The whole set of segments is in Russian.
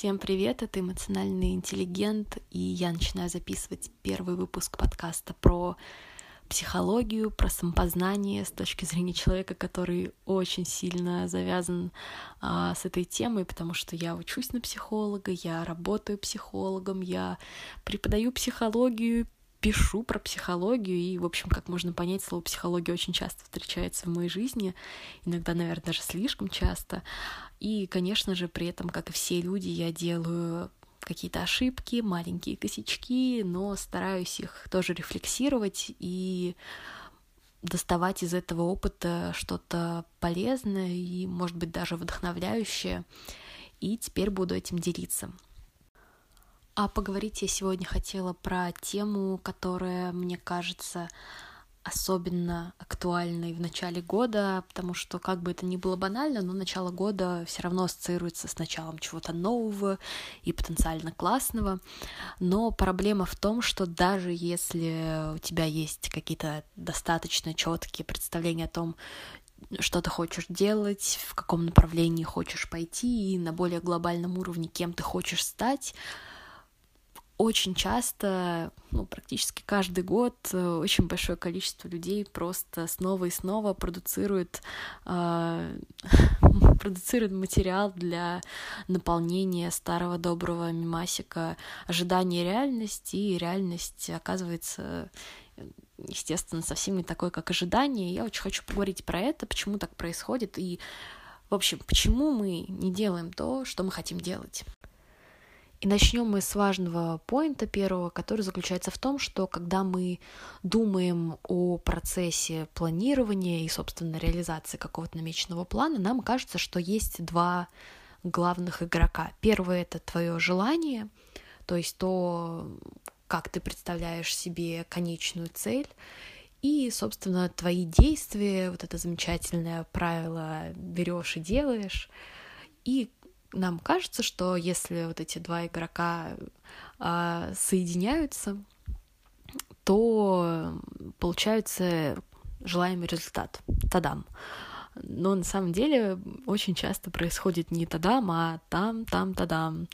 Всем привет, это эмоциональный интеллигент, и я начинаю записывать первый выпуск подкаста про психологию, про самопознание с точки зрения человека, который очень сильно завязан а, с этой темой, потому что я учусь на психолога, я работаю психологом, я преподаю психологию, пишу про психологию, и, в общем, как можно понять, слово психология очень часто встречается в моей жизни, иногда, наверное, даже слишком часто. И, конечно же, при этом, как и все люди, я делаю какие-то ошибки, маленькие косячки, но стараюсь их тоже рефлексировать и доставать из этого опыта что-то полезное и, может быть, даже вдохновляющее. И теперь буду этим делиться. А поговорить я сегодня хотела про тему, которая, мне кажется, особенно актуальной в начале года, потому что как бы это ни было банально, но начало года все равно ассоциируется с началом чего-то нового и потенциально классного. Но проблема в том, что даже если у тебя есть какие-то достаточно четкие представления о том, что ты хочешь делать, в каком направлении хочешь пойти, и на более глобальном уровне кем ты хочешь стать, очень часто, ну, практически каждый год э, очень большое количество людей просто снова и снова продуцирует, э, продуцирует материал для наполнения старого доброго мимасика ожидания реальности, и реальность оказывается естественно, совсем не такой, как ожидание. Я очень хочу поговорить про это, почему так происходит, и, в общем, почему мы не делаем то, что мы хотим делать. И начнем мы с важного поинта первого, который заключается в том, что когда мы думаем о процессе планирования и, собственно, реализации какого-то намеченного плана, нам кажется, что есть два главных игрока. Первый — это твое желание, то есть то, как ты представляешь себе конечную цель, и, собственно, твои действия, вот это замечательное правило берешь и делаешь, и нам кажется, что если вот эти два игрока а, соединяются, то получается желаемый результат. Тадам. Но на самом деле очень часто происходит не тадам, а там, там, тадам.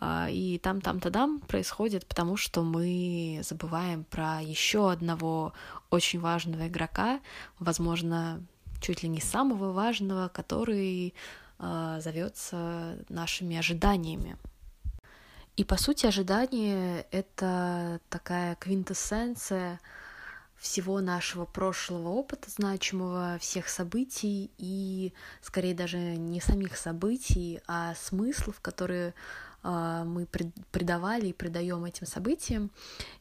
А, и там, там, тадам происходит, потому что мы забываем про еще одного очень важного игрока, возможно, чуть ли не самого важного, который э, зовется нашими ожиданиями. И по сути ожидание — это такая квинтэссенция всего нашего прошлого опыта значимого, всех событий и, скорее, даже не самих событий, а смыслов, которые э, мы придавали и придаем этим событиям.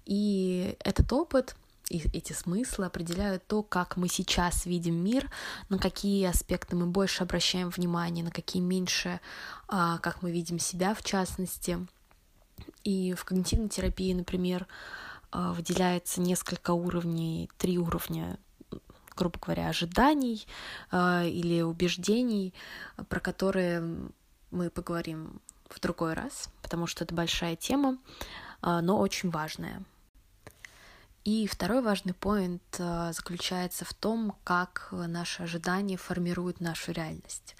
И этот опыт — и эти смыслы определяют то, как мы сейчас видим мир, на какие аспекты мы больше обращаем внимание, на какие меньше, а, как мы видим себя в частности. И в когнитивной терапии, например, а, выделяется несколько уровней, три уровня грубо говоря, ожиданий а, или убеждений, про которые мы поговорим в другой раз, потому что это большая тема, но очень важная. И второй важный поинт э, заключается в том, как наши ожидания формируют нашу реальность.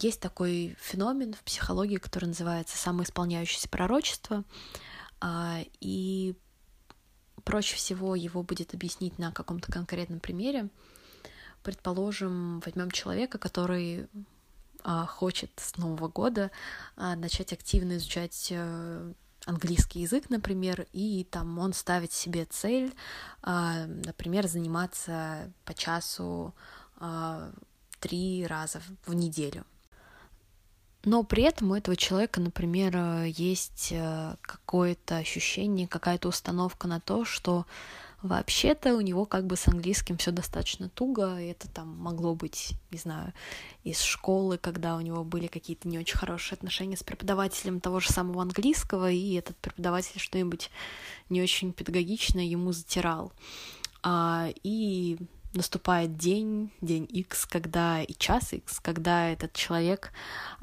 Есть такой феномен в психологии, который называется самоисполняющееся пророчество, а, и проще всего его будет объяснить на каком-то конкретном примере. Предположим, возьмем человека, который а, хочет с Нового года а, начать активно изучать э, английский язык, например, и там он ставит себе цель, а, например, заниматься по часу а, три раза в неделю. Но при этом у этого человека, например, есть э, какое-то ощущение, какая-то установка на то, что Вообще-то у него как бы с английским все достаточно туго, и это там могло быть, не знаю, из школы, когда у него были какие-то не очень хорошие отношения с преподавателем того же самого английского, и этот преподаватель что-нибудь не очень педагогично ему затирал. А, и наступает день, день X, когда и час X, когда этот человек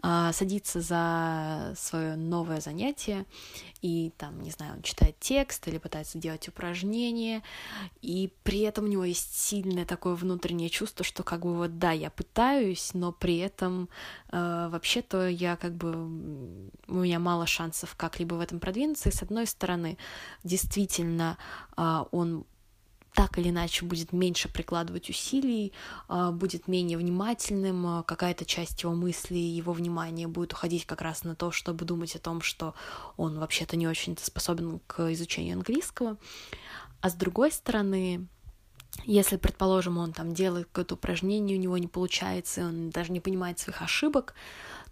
а, садится за свое новое занятие и там, не знаю, он читает текст или пытается делать упражнения, и при этом у него есть сильное такое внутреннее чувство, что как бы вот да, я пытаюсь, но при этом э, вообще-то я как бы у меня мало шансов как-либо в этом продвинуться. И с одной стороны, действительно, э, он так или иначе будет меньше прикладывать усилий, а, будет менее внимательным, а, какая-то часть его мыслей, его внимания будет уходить как раз на то, чтобы думать о том, что он вообще-то не очень способен к изучению английского. А с другой стороны, если, предположим, он там делает какое-то упражнение, у него не получается, он даже не понимает своих ошибок,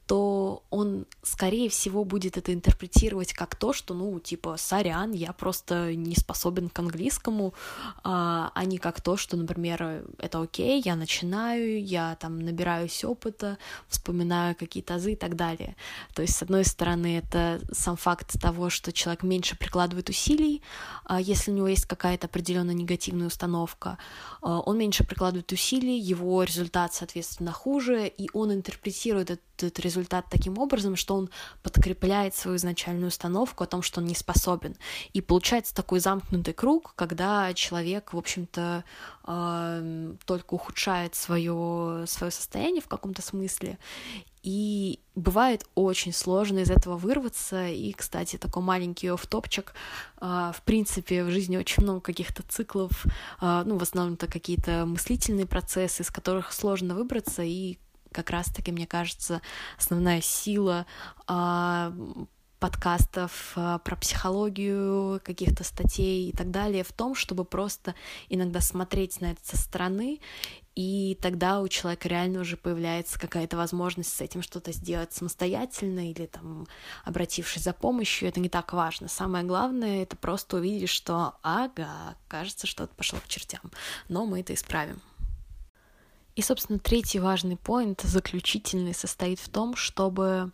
то он, скорее всего, будет это интерпретировать как то, что, ну, типа, сорян, я просто не способен к английскому, а, а не как то, что, например, это окей, я начинаю, я там набираюсь опыта, вспоминаю какие-то азы и так далее. То есть, с одной стороны, это сам факт того, что человек меньше прикладывает усилий, а если у него есть какая-то определенная негативная установка, а, он меньше прикладывает усилий, его результат, соответственно, хуже, и он интерпретирует этот этот результат таким образом, что он подкрепляет свою изначальную установку о том, что он не способен. И получается такой замкнутый круг, когда человек, в общем-то, э, только ухудшает свое, свое состояние в каком-то смысле. И бывает очень сложно из этого вырваться. И, кстати, такой маленький оф-топчик. А, в принципе, в жизни очень много каких-то циклов, а, ну, в основном это какие-то мыслительные процессы, из которых сложно выбраться, и как раз-таки, мне кажется, основная сила а, подкастов а, про психологию, каких-то статей и так далее в том, чтобы просто иногда смотреть на это со стороны, и тогда у человека реально уже появляется какая-то возможность с этим что-то сделать самостоятельно или там обратившись за помощью, это не так важно. Самое главное — это просто увидеть, что ага, кажется, что-то пошло к чертям, но мы это исправим. И, собственно, третий важный поинт, заключительный, состоит в том, чтобы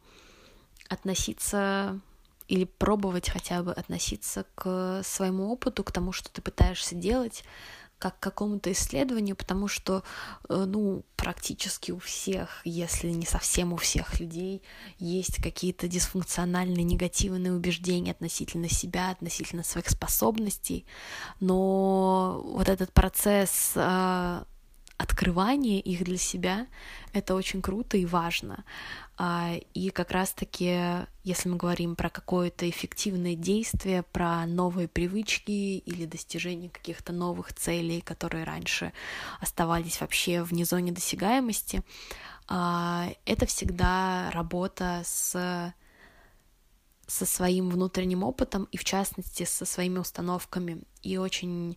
относиться или пробовать хотя бы относиться к своему опыту, к тому, что ты пытаешься делать, как к какому-то исследованию, потому что, э, ну, практически у всех, если не совсем у всех людей, есть какие-то дисфункциональные негативные убеждения относительно себя, относительно своих способностей, но вот этот процесс э, открывание их для себя — это очень круто и важно. А, и как раз-таки, если мы говорим про какое-то эффективное действие, про новые привычки или достижение каких-то новых целей, которые раньше оставались вообще вне зоны досягаемости, а, это всегда работа с со своим внутренним опытом и, в частности, со своими установками. И очень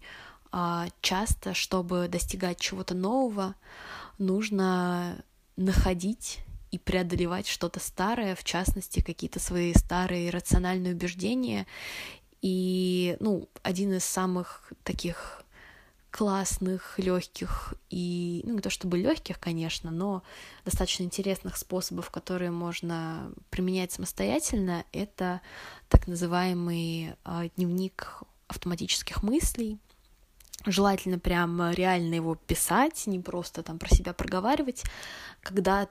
часто, чтобы достигать чего-то нового, нужно находить и преодолевать что-то старое, в частности, какие-то свои старые рациональные убеждения. И, ну, один из самых таких классных, легких и, ну, не то чтобы легких, конечно, но достаточно интересных способов, которые можно применять самостоятельно, это так называемый э, дневник автоматических мыслей. Желательно прям реально его писать, не просто там про себя проговаривать, когда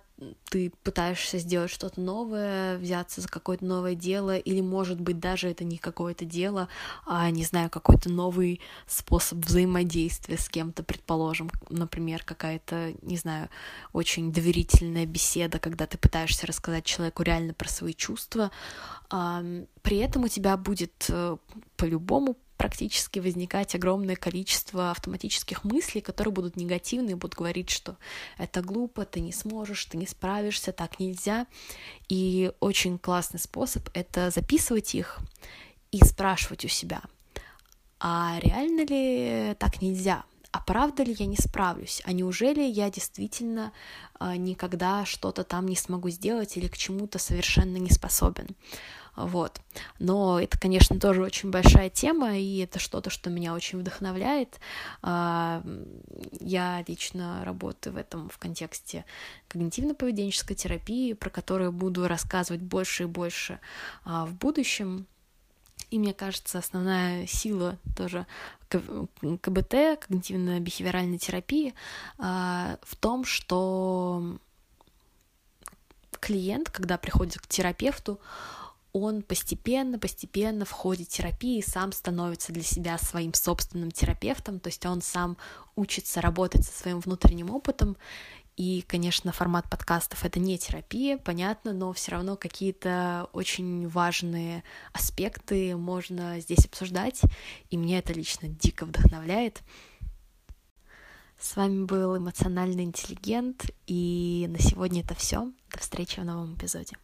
ты пытаешься сделать что-то новое, взяться за какое-то новое дело, или, может быть, даже это не какое-то дело, а, не знаю, какой-то новый способ взаимодействия с кем-то, предположим, например, какая-то, не знаю, очень доверительная беседа, когда ты пытаешься рассказать человеку реально про свои чувства, при этом у тебя будет э, по-любому практически возникать огромное количество автоматических мыслей, которые будут негативные, будут говорить, что это глупо, ты не сможешь, ты не справишься, так нельзя. И очень классный способ — это записывать их и спрашивать у себя, а реально ли так нельзя? а правда ли я не справлюсь, а неужели я действительно э, никогда что-то там не смогу сделать или к чему-то совершенно не способен вот. Но это, конечно, тоже очень большая тема, и это что-то, что меня очень вдохновляет. А, я лично работаю в этом в контексте когнитивно-поведенческой терапии, про которую буду рассказывать больше и больше а, в будущем. И мне кажется, основная сила тоже КБТ, когнитивно-бихевиоральной терапии, а, в том, что клиент, когда приходит к терапевту, он постепенно, постепенно в ходе терапии сам становится для себя своим собственным терапевтом, то есть он сам учится работать со своим внутренним опытом. И, конечно, формат подкастов это не терапия, понятно, но все равно какие-то очень важные аспекты можно здесь обсуждать, и мне это лично дико вдохновляет. С вами был эмоциональный интеллигент, и на сегодня это все. До встречи в новом эпизоде.